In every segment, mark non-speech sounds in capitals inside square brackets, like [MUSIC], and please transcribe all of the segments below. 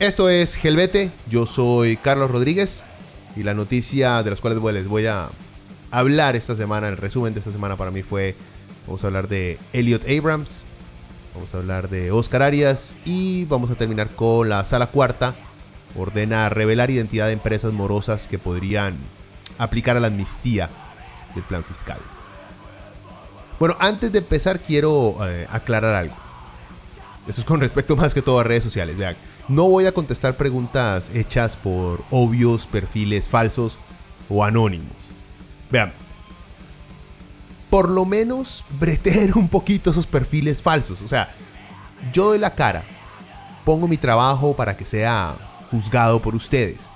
Esto es Gelbete, yo soy Carlos Rodríguez y la noticia de las cuales les voy a hablar esta semana, el resumen de esta semana para mí fue, vamos a hablar de Elliot Abrams, vamos a hablar de Oscar Arias y vamos a terminar con la sala cuarta, ordena revelar identidad de empresas morosas que podrían aplicar a la amnistía del plan fiscal. Bueno, antes de empezar quiero eh, aclarar algo. Eso es con respecto más que todo a redes sociales. Vean, no voy a contestar preguntas hechas por obvios perfiles falsos o anónimos. Vean, por lo menos breteen un poquito esos perfiles falsos. O sea, yo doy la cara, pongo mi trabajo para que sea juzgado por ustedes.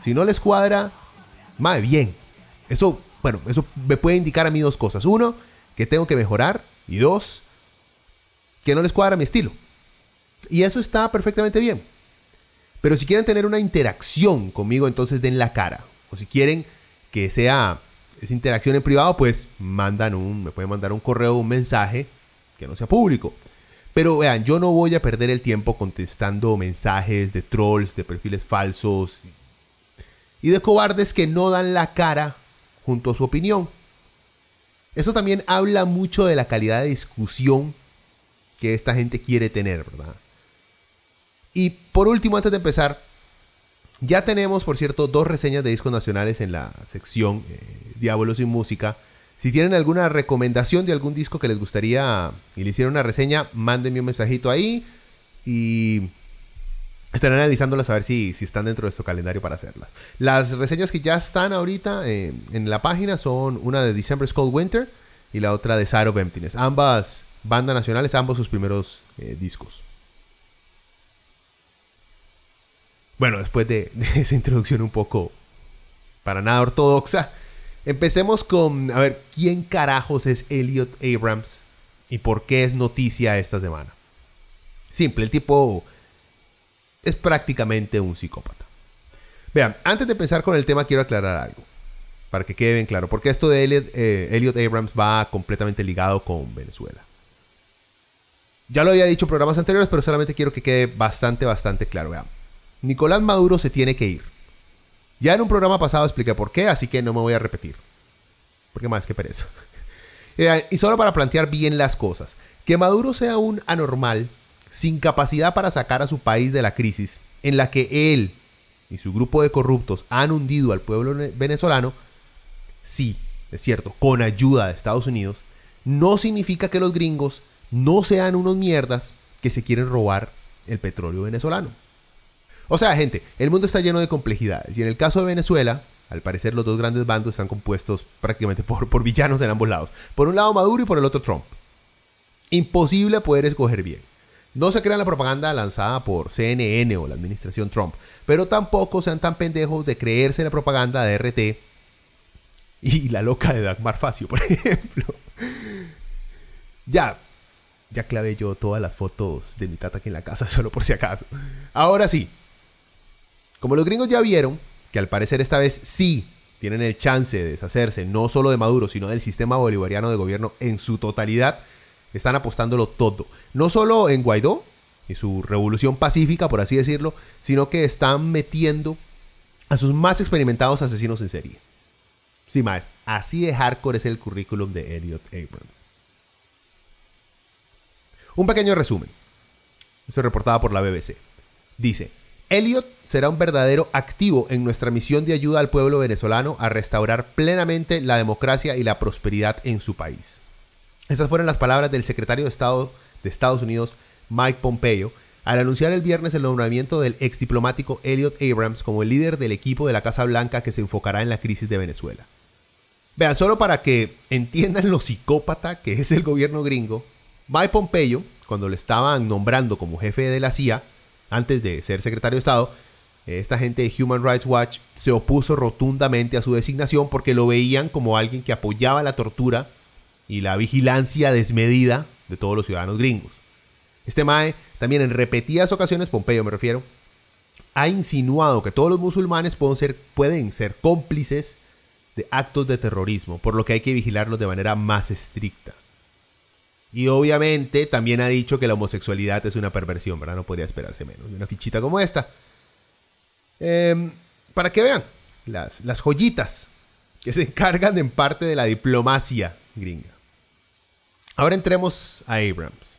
Si no les cuadra, más bien. Eso, bueno, eso me puede indicar a mí dos cosas. Uno, que tengo que mejorar. Y dos, que no les cuadra mi estilo. Y eso está perfectamente bien. Pero si quieren tener una interacción conmigo, entonces den la cara. O si quieren que sea esa interacción en privado, pues mandan un, me pueden mandar un correo, un mensaje que no sea público. Pero vean, yo no voy a perder el tiempo contestando mensajes de trolls, de perfiles falsos y de cobardes que no dan la cara junto a su opinión. Eso también habla mucho de la calidad de discusión que esta gente quiere tener, ¿verdad? Y por último, antes de empezar, ya tenemos, por cierto, dos reseñas de discos nacionales en la sección eh, Diábolos y Música. Si tienen alguna recomendación de algún disco que les gustaría y le hicieron una reseña, mándenme un mensajito ahí y estaré analizándolas a ver si, si están dentro de nuestro calendario para hacerlas. Las reseñas que ya están ahorita eh, en la página son una de December's Cold Winter y la otra de Side of Emptiness. Ambas bandas nacionales, ambos sus primeros eh, discos. Bueno, después de, [LAUGHS] esa introducción un poco para nada ortodoxa, empecemos con, a ver, ¿quién carajos es Elliot Abrams y por qué es noticia esta semana? Simple, el tipo es prácticamente un psicópata. Vean, antes de pensar con el tema quiero aclarar algo, para que quede bien claro, porque esto de Elliot, eh, Elliot Abrams va completamente ligado con Venezuela. Ya lo había dicho en programas anteriores, pero solamente quiero que quede bastante, bastante claro. Vean, Nicolás Maduro se tiene que ir. Ya en un programa pasado expliqué por qué, así que no me voy a repetir. Porque más que pereza. [LAUGHS] Eh, y solo para plantear bien las cosas. Que Maduro sea un anormal, sin capacidad para sacar a su país de la crisis, en la que él y su grupo de corruptos han hundido al pueblo venezolano, sí, es cierto, con ayuda de Estados Unidos, no significa que los gringos no sean unos mierdas que se quieren robar el petróleo venezolano. O sea, gente, el mundo está lleno de complejidades. Y en el caso de Venezuela, al parecer los dos grandes bandos están compuestos prácticamente por, por villanos en ambos lados. Por un lado Maduro y por el otro Trump. Imposible poder escoger bien. No se crean la propaganda lanzada por CNN o la administración Trump, pero tampoco sean tan pendejos de creerse la propaganda de RT y la loca de Dagmar Facio, por [LAUGHS] ejemplo. Ya, ya clavé yo todas las fotos de mi tata aquí en la casa, [LAUGHS] solo por si acaso. Ahora sí, como los gringos ya vieron que al parecer esta vez sí tienen el chance de deshacerse no solo de Maduro, sino del sistema bolivariano de gobierno en su totalidad, están apostándolo todo. No solo en Guaidó y su revolución pacífica, por así decirlo, sino que están metiendo a sus más experimentados asesinos en serie. Sí, más, así de hardcore es el currículum de Elliot Abrams. Un pequeño resumen. Esto es reportado por la BBC. Dice, Elliot será un verdadero activo en nuestra misión de ayuda al pueblo venezolano a restaurar plenamente la democracia y la prosperidad en su país. Estas fueron las palabras del secretario de Estado de Estados Unidos, Mike Pompeo, al anunciar el viernes el nombramiento del ex diplomático Elliot Abrams como el líder del equipo de la Casa Blanca que se enfocará en la crisis de Venezuela. Vean, solo para que entiendan lo psicópata que es el gobierno gringo, Mike Pompeo, cuando le estaban nombrando como jefe de la CIA, antes de ser secretario de Estado, esta gente de Human Rights Watch se opuso rotundamente a su designación porque lo veían como alguien que apoyaba la tortura y la vigilancia desmedida de todos los ciudadanos gringos. Este Mae también en repetidas ocasiones, Pompeo me refiero, ha insinuado que todos los musulmanes pueden ser, pueden ser cómplices de actos de terrorismo, por lo que hay que vigilarlos de manera más estricta. Y obviamente también ha dicho que la homosexualidad es una perversión, ¿verdad? No podría esperarse menos de una fichita como esta. Em, para que vean las, las joyitas que se encargan en parte de la diplomacia gringa. Ahora entremos a Abrams.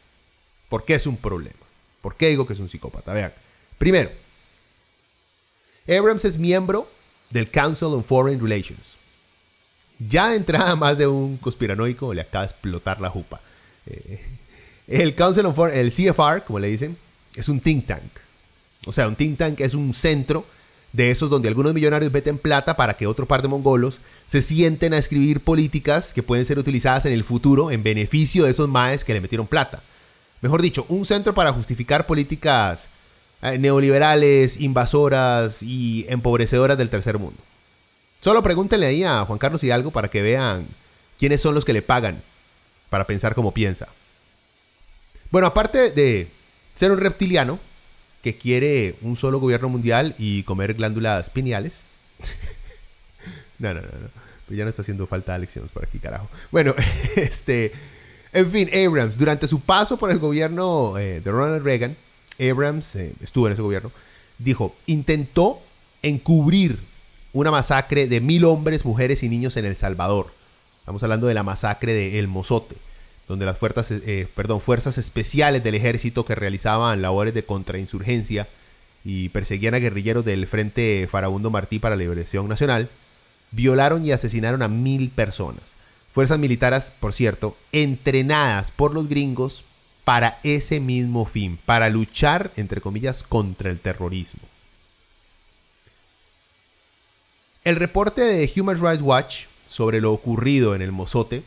¿Por qué es un problema? ¿Por qué digo que es un psicópata? Vean. Primero, Abrams es miembro del Council on Foreign Relations. Ya de entrada [LAUGHS] más de un conspiranoico le acaba de explotar la jupa. Eh, [LAUGHS] el Council on Foreign, el CFR, como le dicen, es un think tank. O sea, un think tank es un centro de esos donde algunos millonarios meten plata para que otro par de mongolos se sienten a escribir políticas que pueden ser utilizadas en el futuro en beneficio de esos maes que le metieron plata. Mejor dicho, un centro para justificar políticas eh, neoliberales, invasoras y empobrecedoras del tercer mundo. Solo pregúntenle ahí a Juan Carlos Hidalgo para que vean quiénes son los que le pagan para pensar como piensa. Bueno, aparte de ser un reptiliano que quiere un solo gobierno mundial y comer glándulas pineales. [LAUGHS] no, no, no, no. Pues ya no está haciendo falta lecciones por aquí, carajo. Bueno, [LAUGHS] este. En fin, Abrams, durante su paso por el gobierno eh, de Ronald Reagan, Abrams eh, estuvo en ese gobierno, dijo, intentó encubrir una masacre de mil hombres, mujeres y niños en El Salvador Estamos hablando de la masacre de El Mozote, donde las fuerzas, eh, perdón, fuerzas especiales del ejército que realizaban labores de contrainsurgencia y perseguían a guerrilleros del Frente Farabundo Martí para la Liberación Nacional, violaron y asesinaron a mil personas. Fuerzas militares, por cierto, entrenadas por los gringos para ese mismo fin, para luchar, entre comillas, contra el terrorismo. El reporte de Human Rights Watch sobre lo ocurrido en el Mozote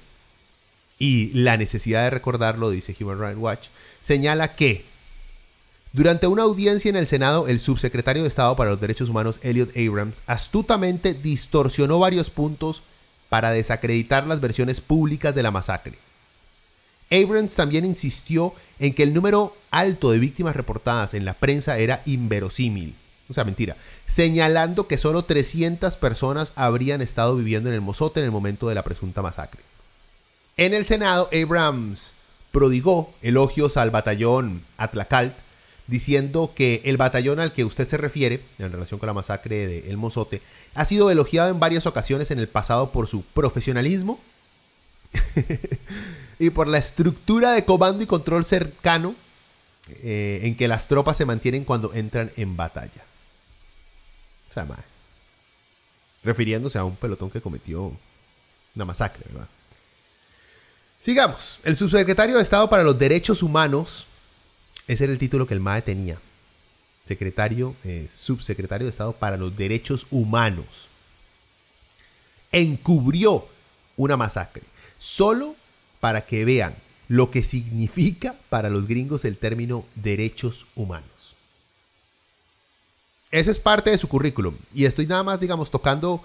y la necesidad de recordarlo, dice Human Rights Watch, señala que durante una audiencia en el Senado, el subsecretario de Estado para los Derechos Humanos, Elliot Abrams, astutamente distorsionó varios puntos para desacreditar las versiones públicas de la masacre. Abrams también insistió en que el número alto de víctimas reportadas en la prensa era inverosímil o sea, mentira, señalando que solo 300 personas habrían estado viviendo en el Mozote en el momento de la presunta masacre. En el Senado, Abrams prodigó elogios al batallón Atlacalt, diciendo que el batallón al que usted se refiere, en relación con la masacre de El Mozote, ha sido elogiado en varias ocasiones en el pasado por su profesionalismo [LAUGHS] y por la estructura de comando y control cercano eh, en que las tropas se mantienen cuando entran en batalla. Refiriéndose a un pelotón que cometió una masacre, ¿verdad? Sigamos. El subsecretario de Estado para los Derechos Humanos, ese era el título que el MAE tenía. Secretario, eh, subsecretario de Estado para los Derechos Humanos. Encubrió una masacre. Solo para que vean lo que significa para los gringos el término derechos humanos. Ese es parte de su currículum. Y estoy nada más, digamos, tocando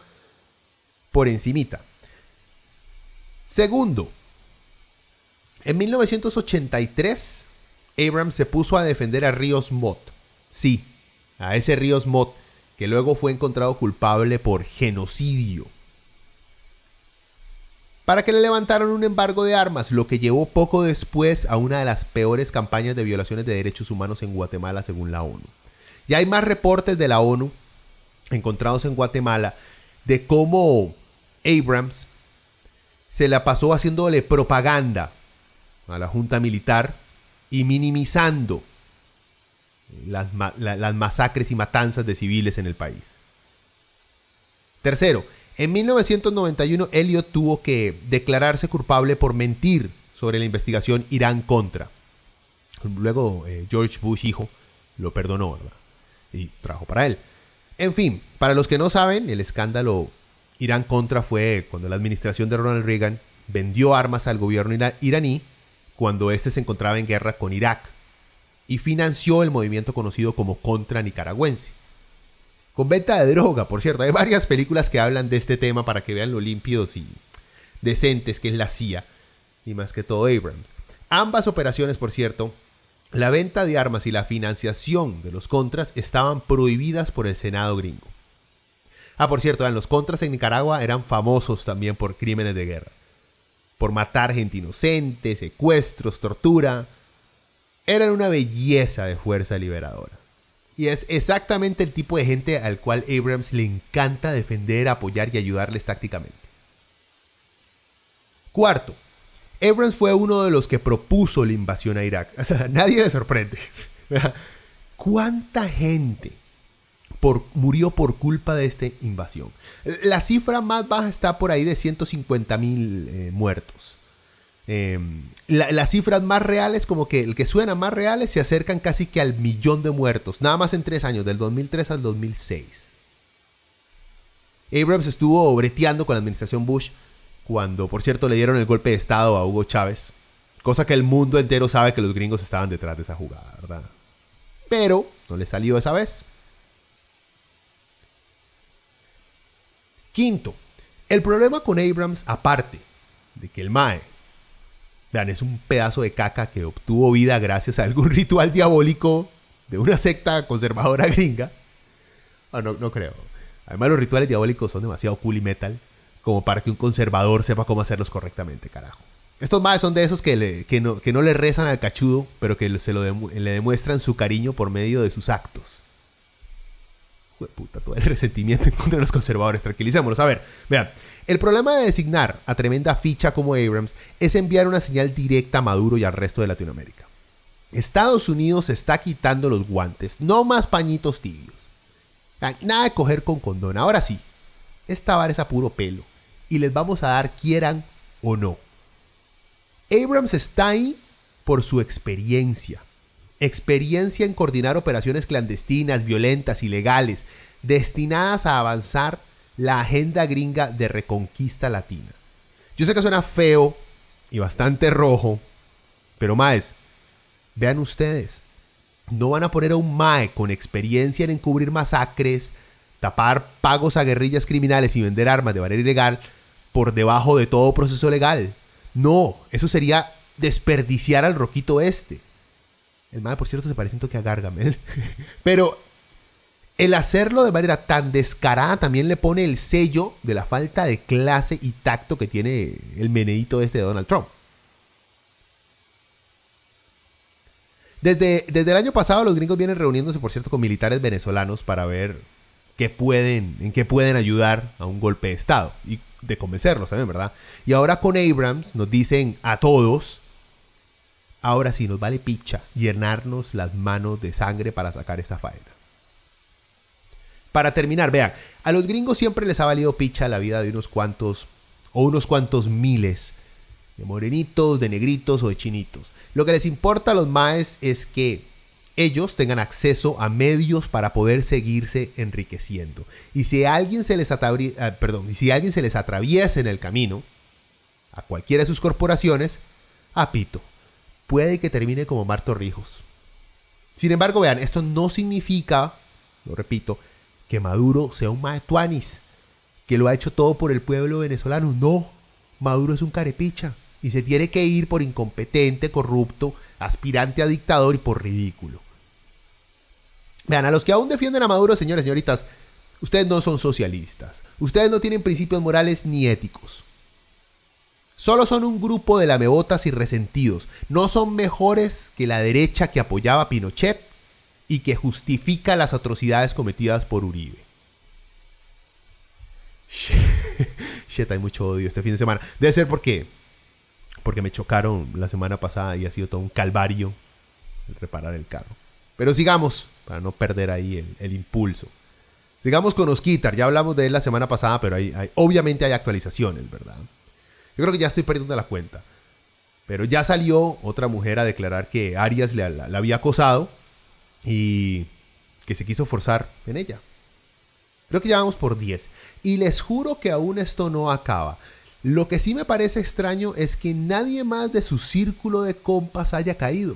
por encimita. Segundo, en 1983, Abrams se puso a defender a Ríos Mott. Sí, a ese Ríos Mott, que luego fue encontrado culpable por genocidio. Para que le levantaran un embargo de armas, lo que llevó poco después a una de las peores campañas de violaciones de derechos humanos en Guatemala según la ONU. Ya hay más reportes de la ONU encontrados en Guatemala de cómo Abrams se la pasó haciéndole propaganda a la Junta Militar y minimizando las, las, masacres y matanzas de civiles en el país. Tercero, en 1991 Elliot tuvo que declararse culpable por mentir sobre la investigación Irán contra. Luego eh, George Bush, hijo, lo perdonó, ¿verdad? Y trabajo para él. En fin, para los que no saben, el escándalo Irán Contra fue cuando la administración de Ronald Reagan vendió armas al gobierno iraní cuando éste se encontraba en guerra con Irak y financió el movimiento conocido como Contra Nicaragüense. Con venta de droga, por cierto, hay varias películas que hablan de este tema para que vean lo limpios y decentes que es la CIA y más que todo Abrams. Ambas operaciones, por cierto, la venta de armas y la financiación de los contras estaban prohibidas por el Senado gringo. Ah, por cierto, los contras en Nicaragua eran famosos también por crímenes de guerra. Por matar gente inocente, secuestros, tortura. Eran una belleza de fuerza liberadora. Y es exactamente el tipo de gente al cual Abrams le encanta defender, apoyar y ayudarles tácticamente. Cuarto, Abrams fue uno de los que propuso la invasión a Irak. O sea, [LAUGHS] nadie le sorprende. [LAUGHS] ¿Cuánta gente por, murió por culpa de esta invasión? La cifra más baja está por ahí de 150 mil eh, muertos. Em, las cifras más reales, como que el que suena más reales, se acercan casi que al millón de muertos, nada más en tres años, del 2003 al 2006. Abrams estuvo breteando con la administración Bush cuando, por cierto, le dieron el golpe de Estado a Hugo Chávez. Cosa que el mundo entero sabe que los gringos estaban detrás de esa jugada, ¿verdad? Pero no le salió esa vez. Quinto, el problema con Abrams, aparte de que el Mae, vean, es un pedazo de caca que obtuvo vida gracias a algún [LAUGHS] ritual diabólico de una secta conservadora gringa. Ah, no, no creo. Además, los rituales diabólicos son demasiado cool y metal como para que un conservador sepa cómo hacerlos correctamente, carajo. Estos más son de esos que, no, le rezan al cachudo, pero que se lo le demuestran su cariño por medio de sus actos. puta, todo el resentimiento en contra de los conservadores. Tranquilicémonos. A ver, vean. El problema de designar a tremenda ficha como Abrams es enviar una señal directa a Maduro y al resto de Latinoamérica. Estados Unidos está quitando los guantes, no más pañitos tibios. Nada de coger con condón. Ahora sí, esta vara es a puro pelo y les vamos a dar quieran o no. Abrams está ahí por su experiencia. Experiencia en coordinar operaciones clandestinas, violentas, ilegales, destinadas a avanzar la agenda gringa de reconquista latina. Yo sé que suena feo y bastante rojo, pero maes, vean ustedes, no van a poner a un mae con experiencia en encubrir masacres, tapar pagos a guerrillas criminales y vender armas de manera ilegal por debajo de todo proceso legal. No, eso sería desperdiciar al roquito este. El mal, por cierto, se parece un toque a Gargamel. [LAUGHS] Pero el hacerlo de manera tan descarada también le pone el sello de la falta de clase y tacto que tiene el meneito este de Donald Trump. Desde, desde el año pasado los gringos vienen reuniéndose, por cierto, con militares venezolanos para ver qué pueden, en qué pueden ayudar a un golpe de Estado. Y de convencerlos también, ¿verdad? Y ahora con Abrams nos dicen a todos, ahora sí nos vale picha llenarnos las manos de sangre para sacar esta faena. Para terminar, vean, a los gringos siempre les ha valido picha la vida de unos cuantos o unos cuantos miles de morenitos, de negritos o de chinitos. Lo que les importa a los maes es que ellos tengan acceso a medios para poder seguirse enriqueciendo. Y si alguien se les, ah, perdón, si alguien se les atraviesa en el camino, a cualquiera de sus corporaciones, apito, puede que termine como Marto Rijos. Sin embargo, vean, esto no significa, lo repito, que Maduro sea un maetuanis, que lo ha hecho todo por el pueblo venezolano. No, Maduro es un carepicha y se tiene que ir por incompetente, corrupto, aspirante a dictador y por ridículo. Vean, a los que aún defienden a Maduro, señores señoritas, ustedes no son socialistas. Ustedes no tienen principios morales ni éticos. Solo son un grupo de lamebotas y resentidos. No son mejores que la derecha que apoyaba a Pinochet y que justifica las atrocidades cometidas por Uribe. [LAUGHS] Shit, hay mucho odio este fin de semana. Debe ser porque porque me chocaron la semana pasada y ha sido todo un calvario reparar el carro. Pero sigamos, para no perder ahí el, impulso. Sigamos con Osquitar, ya hablamos de él la semana pasada, pero hay, obviamente hay actualizaciones, ¿verdad? Yo creo que ya estoy perdiendo la cuenta. Pero ya salió otra mujer a declarar que Arias le, la, había acosado y que se quiso forzar en ella. Creo que ya vamos por 10. Y les juro que aún esto no acaba. Lo que sí me parece extraño es que nadie más de su círculo de compas haya caído.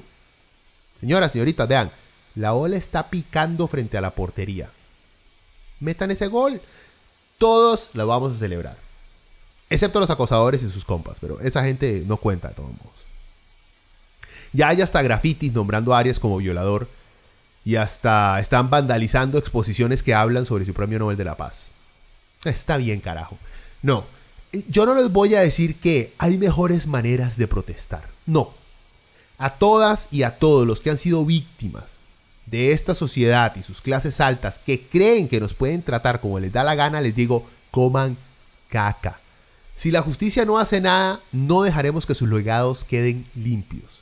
Señoras, señoritas, vean, la ola está picando frente a la portería. Metan ese gol. Todos lo vamos a celebrar. Excepto los acosadores y sus compas, pero esa gente no cuenta de todos modos. Ya hay hasta grafitis nombrando a Arias como violador y hasta están vandalizando exposiciones que hablan sobre su premio Nobel de la Paz. Está bien, carajo. No, yo no les voy a decir que hay mejores maneras de protestar. No. A todas y a todos los que han sido víctimas de esta sociedad y sus clases altas que creen que nos pueden tratar como les da la gana, les digo, coman caca. Si la justicia no hace nada, no dejaremos que sus legados queden limpios.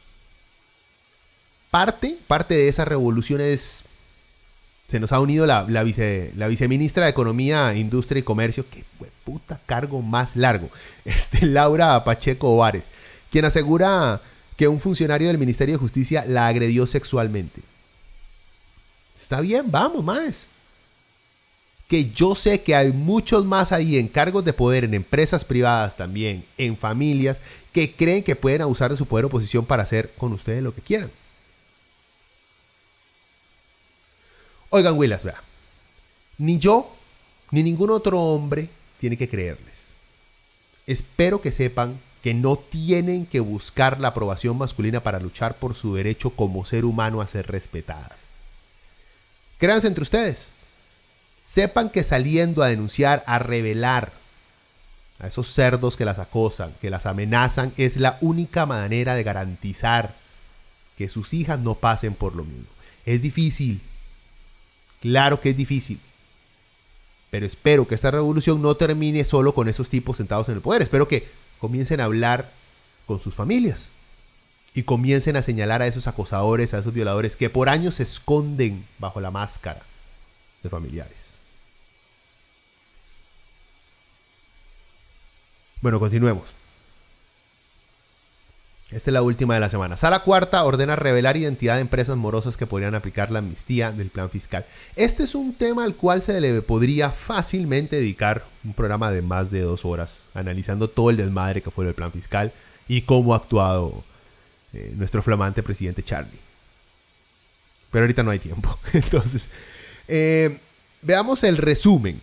Parte, parte de esa revolución es se nos ha unido la, la, viceministra de Economía, Industria y Comercio, que puta cargo más largo, [LAUGHS] este, Laura Pacheco Ovares, quien asegura que un funcionario del Ministerio de Justicia la agredió sexualmente. Está bien, vamos más. Que yo sé que hay muchos más ahí en cargos de poder, en empresas privadas también, en familias, que creen que pueden abusar de su poder o posición para hacer con ustedes lo que quieran. Oigan, Willas, vea. Ni yo, ni ningún otro hombre tiene que creerles. Espero que sepan que no tienen que buscar la aprobación masculina para luchar por su derecho como ser humano a ser respetadas. Créanse entre ustedes. Sepan que saliendo a denunciar, a revelar a esos cerdos que las acosan, que las amenazan, es la única manera de garantizar que sus hijas no pasen por lo mismo. Es difícil, Claro que es difícil. Pero espero que esta revolución no termine solo con esos tipos sentados en el poder. Espero que comiencen a hablar con sus familias. Y comiencen a señalar a esos acosadores, a esos violadores que por años se esconden bajo la máscara de familiares. Bueno, continuemos. Esta es la última de la semana. Sala cuarta ordena revelar identidad de empresas morosas que podrían aplicar la amnistía del plan fiscal. Este es un tema al cual se le podría fácilmente dedicar un programa de más de dos horas, analizando todo el desmadre que fue el plan fiscal y cómo ha actuado eh, nuestro flamante presidente Charlie. Pero ahorita no hay tiempo. [LAUGHS] Entonces, eh, veamos el resumen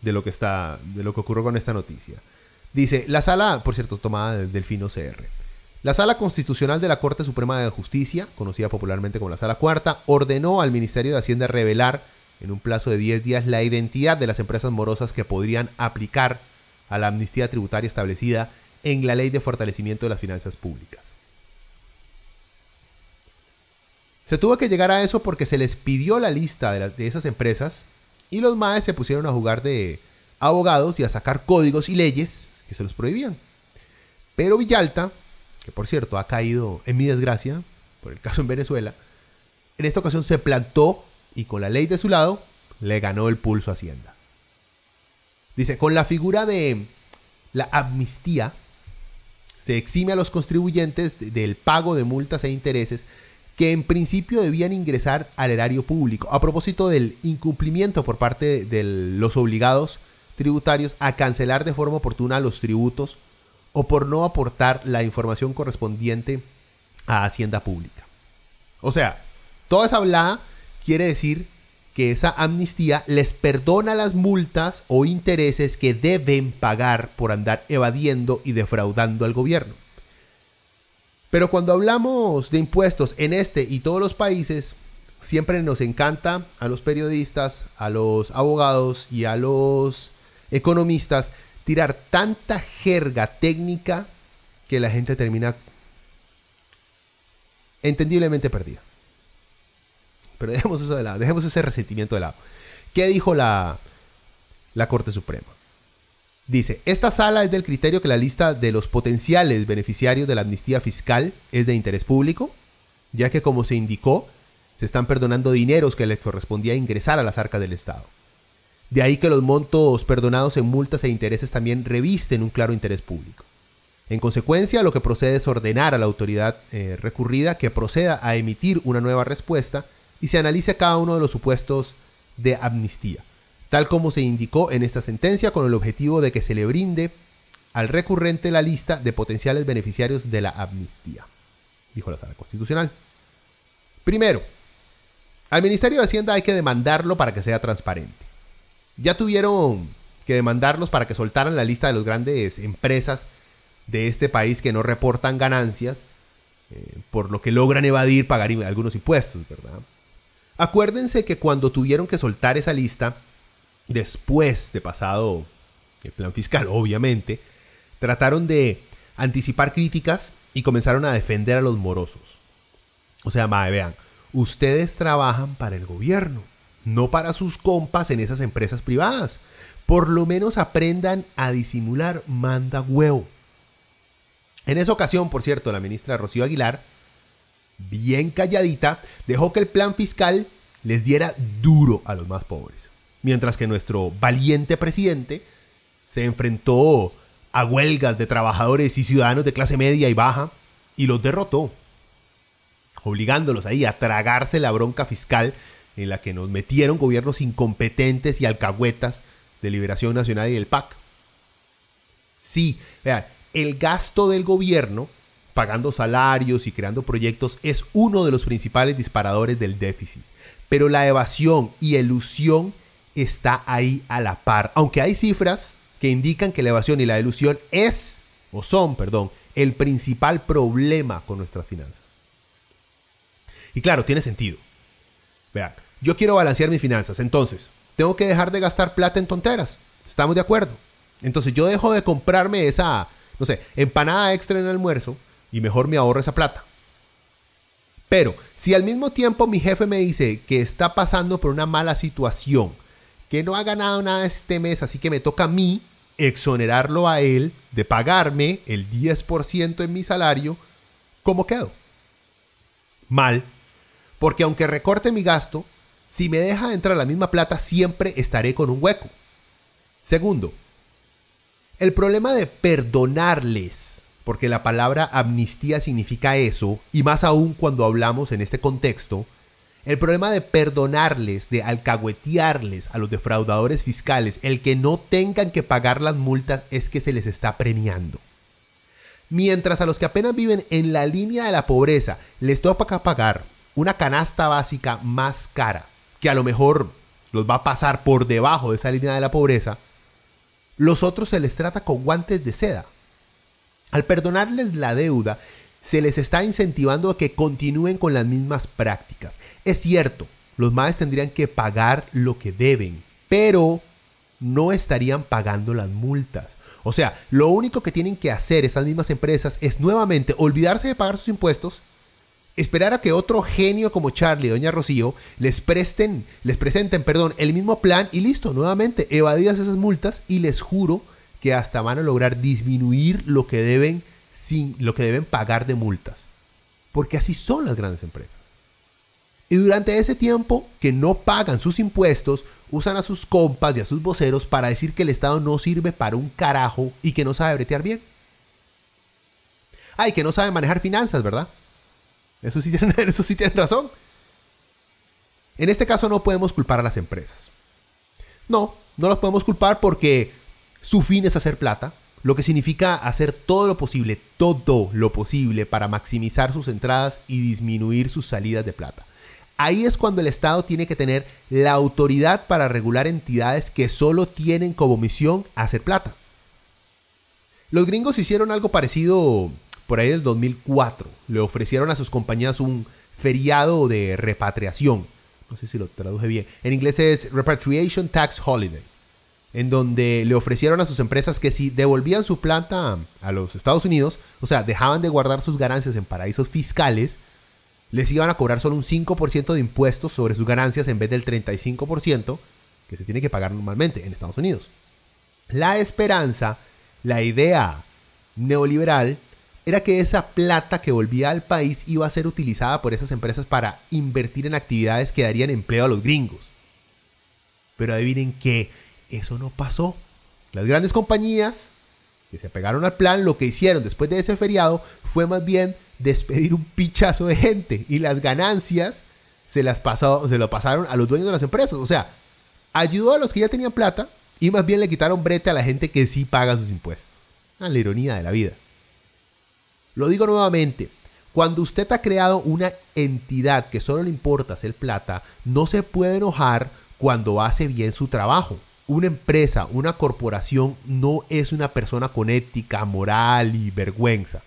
de lo que está, de lo que ocurrió con esta noticia. Dice, la sala, por cierto, tomada del Delfino CR. La Sala Constitucional de la Corte Suprema de Justicia, conocida popularmente como la Sala Cuarta, ordenó al Ministerio de Hacienda revelar en un plazo de 10 días la identidad de las empresas morosas que podrían aplicar a la amnistía tributaria establecida en la Ley de Fortalecimiento de las Finanzas Públicas. Se tuvo que llegar a eso porque se les pidió la lista de, esas empresas y los MAES se pusieron a jugar de abogados y a sacar códigos y leyes que se los prohibían. Pero Villalta, que por cierto ha caído en mi desgracia, por el caso en Venezuela, en esta ocasión se plantó y con la ley de su lado le ganó el pulso a Hacienda. Dice, con la figura de la amnistía, se exime a los contribuyentes del pago de multas e intereses que en principio debían ingresar al erario público, a propósito del incumplimiento por parte de los obligados tributarios a cancelar de forma oportuna los tributos o por no aportar la información correspondiente a Hacienda Pública. O sea, toda esa hablada quiere decir que esa amnistía les perdona las multas o intereses que deben pagar por andar evadiendo y defraudando al gobierno. Pero cuando hablamos de impuestos en este y todos los países, siempre nos encanta a los periodistas, a los abogados y a los economistas tirar tanta jerga técnica que la gente termina entendiblemente perdida. Pero dejemos eso de lado, dejemos ese resentimiento de lado. ¿Qué dijo la, la Corte Suprema? Dice, esta sala es del criterio que la lista de los potenciales beneficiarios de la amnistía fiscal es de interés público, ya que como se indicó, se están perdonando dineros que les correspondía ingresar a las arcas del Estado. De ahí que los montos perdonados en multas e intereses también revisten un claro interés público. En consecuencia, lo que procede es ordenar a la autoridad eh, recurrida que proceda a emitir una nueva respuesta y se analice cada uno de los supuestos de amnistía, tal como se indicó en esta sentencia con el objetivo de que se le brinde al recurrente la lista de potenciales beneficiarios de la amnistía, dijo la Sala Constitucional. Primero, al Ministerio de Hacienda hay que demandarlo para que sea transparente. Ya tuvieron que demandarlos para que soltaran la lista de las grandes empresas de este país que no reportan ganancias, eh, por lo que logran evadir pagar algunos impuestos, ¿verdad? Acuérdense que cuando tuvieron que soltar esa lista, después de pasado el plan fiscal, [LAUGHS] obviamente, trataron de anticipar críticas y comenzaron a defender a los morosos. O sea, vean, ustedes trabajan para el gobierno, no para sus compas en esas empresas privadas. Por lo menos aprendan a disimular manda huevo. En esa ocasión, por cierto, la ministra Rocío Aguilar, bien calladita, dejó que el plan fiscal les diera duro a los más pobres mientras que nuestro valiente presidente se enfrentó a huelgas de trabajadores y ciudadanos de clase media y baja y los derrotó, obligándolos ahí a tragarse la bronca fiscal en la que nos metieron gobiernos incompetentes y alcahuetas de Liberación Nacional y del PAC. Sí, vean, el gasto del gobierno, pagando salarios y creando proyectos, es uno de los principales disparadores del déficit. Pero la evasión y elusión está ahí a la par. Aunque hay cifras que indican que la evasión y la ilusión es, o son, perdón, el principal problema con nuestras finanzas. Y claro, tiene sentido. Vean, yo quiero balancear mis finanzas, entonces, tengo que dejar de gastar plata en tonteras. ¿Estamos de acuerdo? Entonces yo dejo de comprarme esa, no sé, empanada extra en el almuerzo y mejor me ahorro esa plata. Pero si al mismo tiempo mi jefe me dice que está pasando por una mala situación que no ha ganado nada este mes, así que me toca a mí exonerarlo a él de pagarme el 10% en mi salario, ¿cómo quedo? Mal, porque aunque recorte mi gasto, si me deja entrar la misma plata, siempre estaré con un hueco. Segundo, el problema de perdonarles, porque la palabra amnistía significa eso, y más aún cuando hablamos en este contexto, el problema de perdonarles, de alcahuetearles a los defraudadores fiscales, el que no tengan que pagar las multas es que se les está premiando. Mientras a los que apenas viven en la línea de la pobreza les toca pagar una canasta básica más cara, que a lo mejor los va a pasar por debajo de esa línea de la pobreza, los otros se les trata con guantes de seda. Al perdonarles la deuda, se les está incentivando a que continúen con las mismas prácticas. Es cierto, los maes tendrían que pagar lo que deben, pero no estarían pagando las multas. O sea, lo único que tienen que hacer esas mismas empresas es nuevamente olvidarse de pagar sus impuestos, esperar a que otro genio como Charlie y Doña Rocío les presten, les presenten, perdón, el mismo plan y listo, nuevamente evadidas esas multas y les juro que hasta van a lograr disminuir lo que deben sin lo que deben pagar de multas. Porque así son las grandes empresas. Y durante ese tiempo que no pagan sus impuestos, usan a sus compas y a sus voceros para decir que el Estado no sirve para un carajo y que no sabe bretear bien. Ay, que no sabe manejar finanzas, ¿verdad? [LAUGHS] Eso sí, tienen, razón. En este caso no podemos culpar a las empresas. No, no las podemos culpar porque su fin es hacer plata lo que significa hacer todo lo posible, todo lo posible para maximizar sus entradas y disminuir sus salidas de plata. Ahí es cuando el Estado tiene que tener la autoridad para regular entidades que solo tienen como misión hacer plata. Los gringos hicieron algo parecido por ahí del 2004. Le ofrecieron a sus compañías un feriado de repatriación. No sé si lo traduje bien. En inglés es Repatriation Tax Holiday en donde le ofrecieron a sus empresas que si devolvían su planta a los Estados Unidos, o sea, dejaban de guardar sus ganancias en paraísos fiscales, les iban a cobrar solo un 5% de impuestos sobre sus ganancias en vez del 35% que se tiene que pagar normalmente en Estados Unidos. La esperanza, la idea neoliberal, era que esa plata que volvía al país iba a ser utilizada por esas empresas para invertir en actividades que darían empleo a los gringos. Pero adivinen qué, eso no pasó. Las grandes compañías que se pegaron al plan, lo que hicieron después de ese feriado fue más bien despedir un pichazo de gente y las ganancias se las pasó, se lo pasaron a los dueños de las empresas. O sea, ayudó a los que ya tenían plata y más bien le quitaron brete a la gente que sí paga sus impuestos. Ah, la ironía de la vida. Lo digo nuevamente, cuando usted ha creado una entidad que solo le importa hacer plata, no se puede enojar cuando hace bien su trabajo. Una empresa, una corporación no es una persona con ética, moral y vergüenza.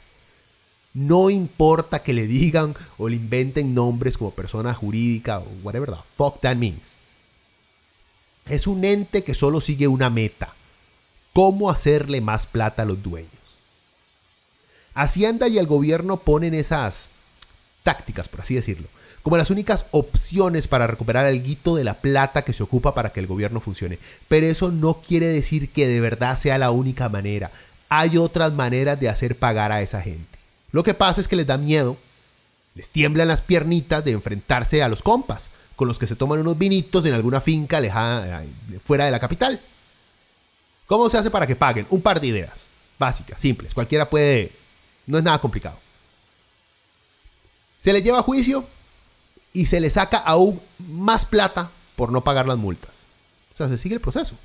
No importa que le digan o le inventen nombres como persona jurídica o whatever the fuck that means. Es un ente que solo sigue una meta. ¿Cómo hacerle más plata a los dueños? Hacienda y el gobierno ponen esas tácticas, por así decirlo, como las únicas opciones para recuperar el guito de la plata que se ocupa para que el gobierno funcione. Pero eso no quiere decir que de verdad sea la única manera. Hay otras maneras de hacer pagar a esa gente. Lo que pasa es que les da miedo, les tiemblan las piernitas de enfrentarse a los compas, con los que se toman unos vinitos en alguna finca alejada, fuera de la capital. ¿Cómo se hace para que paguen? Un par de ideas, básicas, simples, cualquiera puede, no es nada complicado. Se les lleva a juicio y se les saca aún más plata por no pagar las multas. O sea, se sigue el proceso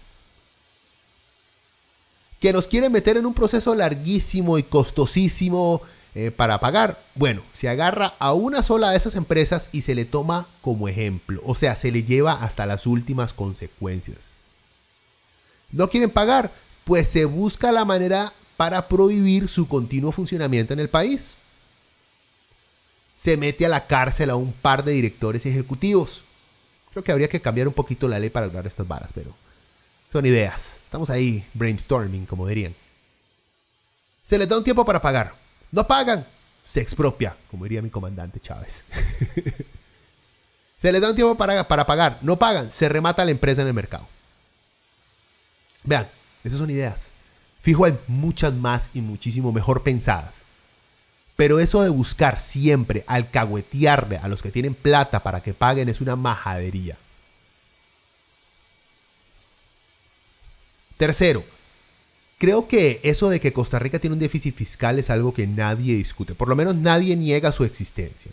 que nos quiere meter en un proceso larguísimo y costosísimo eh, para pagar. Bueno, se agarra a una sola de esas empresas y se le toma como ejemplo. O sea, se le lleva hasta las últimas consecuencias. ¿No quieren pagar? Pues se busca la manera para prohibir su continuo funcionamiento en el país. Se mete a la cárcel a un par de directores ejecutivos. Creo que habría que cambiar un poquito la ley para hablar estas varas, pero son ideas. Estamos ahí brainstorming, como dirían. Se les da un tiempo para pagar. No pagan. Se expropia, como diría mi comandante Chávez. [LAUGHS] se les da un tiempo para, para pagar. No pagan. Se remata la empresa en el mercado. Vean, esas son ideas. Fijo, hay muchas más y muchísimo mejor pensadas. Pero eso de buscar siempre alcahuetearle a los que tienen plata para que paguen es una majadería. Tercero, creo que eso de que Costa Rica tiene un déficit fiscal es algo que nadie discute, por lo menos nadie niega su existencia.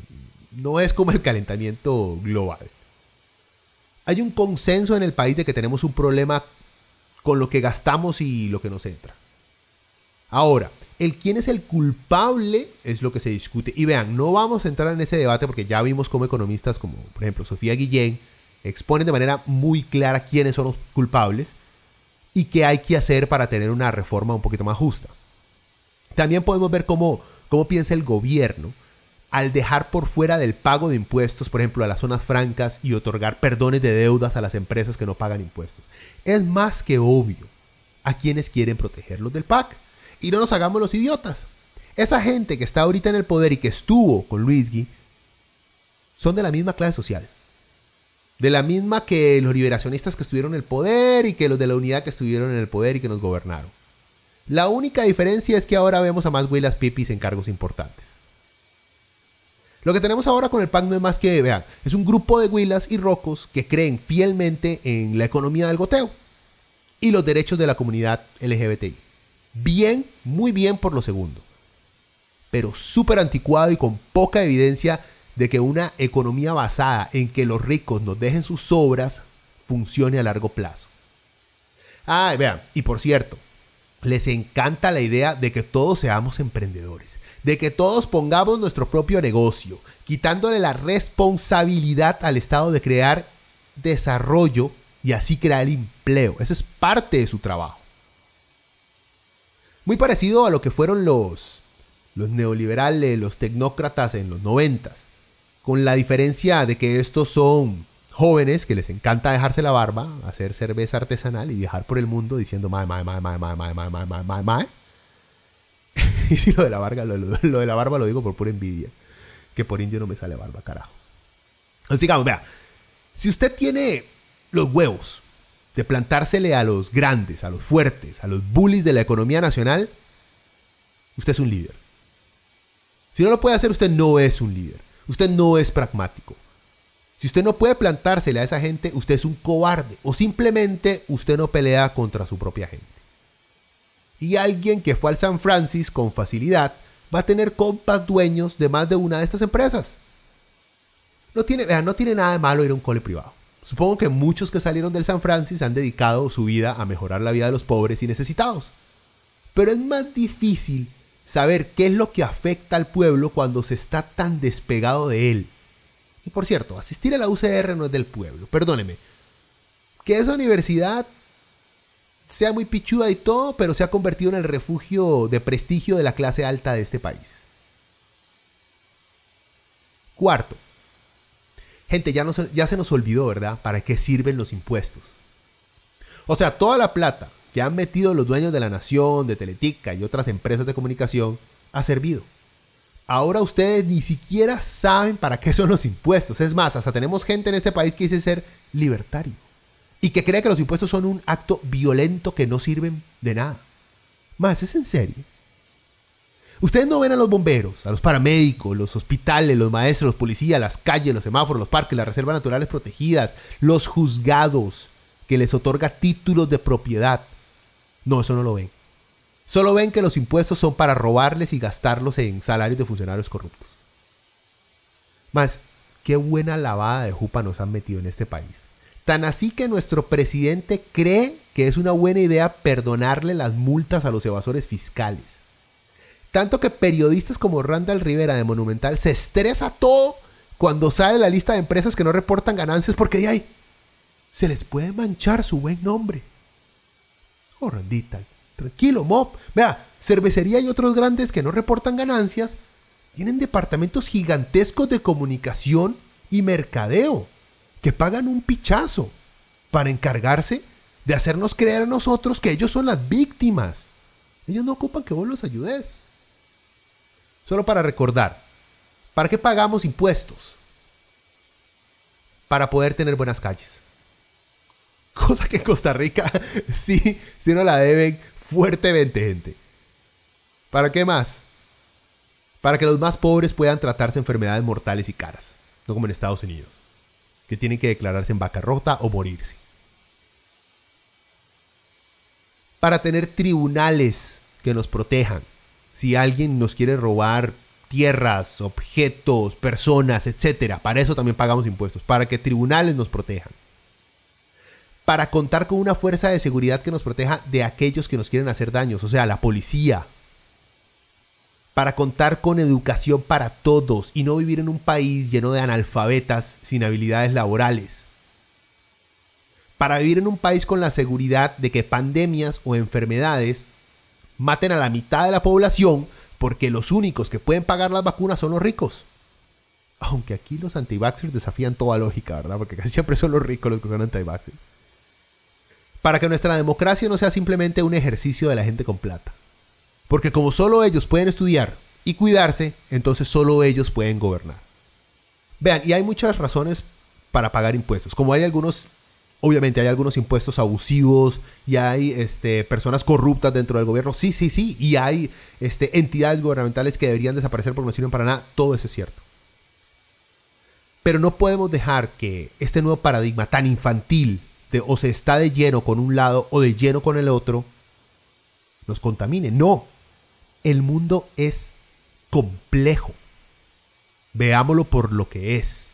No es como el calentamiento global. Hay un consenso en el país de que tenemos un problema con lo que gastamos y lo que nos entra. Ahora, el quién es el culpable es lo que se discute. Y vean, no vamos a entrar en ese debate porque ya vimos como economistas como, por ejemplo, Sofía Guillén, exponen de manera muy clara quiénes son los culpables y qué hay que hacer para tener una reforma un poquito más justa. También podemos ver cómo, cómo piensa el gobierno al dejar por fuera del pago de impuestos, por ejemplo, a las zonas francas y otorgar perdones de deudas a las empresas que no pagan impuestos. Es más que obvio a quienes quieren protegerlos del PAC. Y no nos hagamos los idiotas. Esa gente que está ahorita en el poder y que estuvo con Luis Gui son de la misma clase social. De la misma que los liberacionistas que estuvieron en el poder y que los de la unidad que estuvieron en el poder y que nos gobernaron. La única diferencia es que ahora vemos a más huilas pipis en cargos importantes. Lo que tenemos ahora con el PAC no es más que, vean, es un grupo de huilas y rocos que creen fielmente en la economía del goteo y los derechos de la comunidad LGBTI. Bien, muy bien por lo segundo. Pero súper anticuado y con poca evidencia de que una economía basada en que los ricos nos dejen sus obras funcione a largo plazo. Ah, vean, y por cierto, les encanta la idea de que todos seamos emprendedores, de que todos pongamos nuestro propio negocio, quitándole la responsabilidad al Estado de crear desarrollo y así crear empleo. Eso es parte de su trabajo. Muy parecido a lo que fueron los, los neoliberales, los tecnócratas en los noventas con la diferencia de que estos son jóvenes que les encanta dejarse la barba, hacer cerveza artesanal y viajar por el mundo diciendo mae, mae, mae, mae, mae, mae, mae, mae, mae, mae, mae. [LAUGHS] y si lo de la barba, lo, de la barba lo digo por pura envidia, que por indio no me sale barba, carajo. Así digamos, vea, si usted tiene los huevos de plantársele a los grandes, a los fuertes, a los bullies de la economía nacional, usted es un líder. Si no lo puede hacer, usted no es un líder. Usted no es pragmático. Si usted no puede plantársele a esa gente, usted es un cobarde o simplemente usted no pelea contra su propia gente. Y alguien que fue al San Francisco con facilidad va a tener compas dueños de más de una de estas empresas. No tiene, no tiene nada de malo ir a un cole privado. Supongo que muchos que salieron del San Francisco han dedicado su vida a mejorar la vida de los pobres y necesitados. Pero es más difícil saber qué es lo que afecta al pueblo cuando se está tan despegado de él. Y por cierto, asistir a la UCR no es del pueblo, perdóneme. Que esa universidad sea muy pichuda y todo, pero se ha convertido en el refugio de prestigio de la clase alta de este país. Cuarto, gente, ya, no se, ya se nos olvidó, ¿verdad? ¿Para qué sirven los impuestos? O sea, toda la plata que han metido los dueños de la Nación, de Teletica y otras empresas de comunicación ha servido. Ahora ustedes ni siquiera saben para qué son los impuestos. Es más, hasta tenemos gente en este país que dice ser libertario y que cree que los impuestos son un acto violento que no sirven de nada. Más, ¿es en serio? Ustedes no ven a los bomberos, a los paramédicos, los hospitales, los maestros, los policías, las calles, los semáforos, los parques, las reservas naturales protegidas, los juzgados, que les otorga títulos de propiedad. No, eso no lo ven. Solo ven que los impuestos son para robarles y gastarlos en salarios de funcionarios corruptos. Más, qué buena lavada de jupa nos han metido en este país. Tan así que nuestro presidente cree que es una buena idea perdonarle las multas a los evasores fiscales. Tanto que periodistas como Randall Rivera de Monumental se estresa todo cuando sale la lista de empresas que no reportan ganancias porque de ahí se les puede manchar su buen nombre. Oh, Randita, tranquilo, Mob. Vea, cervecería y otros grandes que no reportan ganancias tienen departamentos gigantescos de comunicación y mercadeo que pagan un pichazo para encargarse de hacernos creer a nosotros que ellos son las víctimas. Ellos no ocupan que vos los ayudes. Solo para recordar, ¿para qué pagamos impuestos? Para poder tener buenas calles. [LAUGHS] Cosa que en Costa Rica [LAUGHS] sí, sí no la deben fuertemente, gente. ¿Para qué más? Para que los más pobres puedan tratarse enfermedades mortales y caras, no como en Estados Unidos que tienen que declararse en bancarrota o morirse. Para tener tribunales que nos protejan. Si alguien nos quiere robar tierras, objetos, personas, etc. Para eso también pagamos impuestos, para que tribunales nos protejan. Para contar con una fuerza de seguridad que nos proteja de aquellos que nos quieren hacer daños, o sea, la policía, para contar con educación para todos y no vivir en un país lleno de analfabetas sin habilidades laborales. Para vivir en un país con la seguridad de que pandemias o enfermedades maten a la mitad de la población porque los únicos que pueden pagar las vacunas son los ricos. Aunque aquí los anti-vaxxers desafían toda lógica, ¿verdad? Porque casi siempre son los ricos los que son anti-vaxxers. Para que nuestra democracia no sea simplemente un ejercicio de la gente con plata. Porque como solo ellos pueden estudiar y cuidarse, entonces solo ellos pueden gobernar. Vean, y hay muchas razones para pagar impuestos. Como hay algunos, obviamente hay algunos impuestos abusivos y hay este, personas corruptas dentro del gobierno. Sí, sí, sí. Y hay este, entidades gubernamentales que deberían desaparecer porque no sirven para nada. Todo eso es cierto. Pero no podemos dejar que este nuevo paradigma tan infantil de o se está de lleno con un lado o de lleno con el otro nos contamine. No, el mundo es complejo. Veámoslo por lo que es.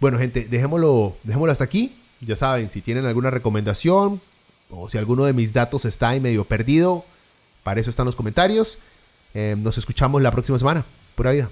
Bueno, gente, dejémoslo, dejémoslo hasta aquí. Ya saben, si tienen alguna recomendación o si alguno de mis datos está ahí medio perdido, para eso están los comentarios. Eh, nos escuchamos la próxima semana. Pura vida.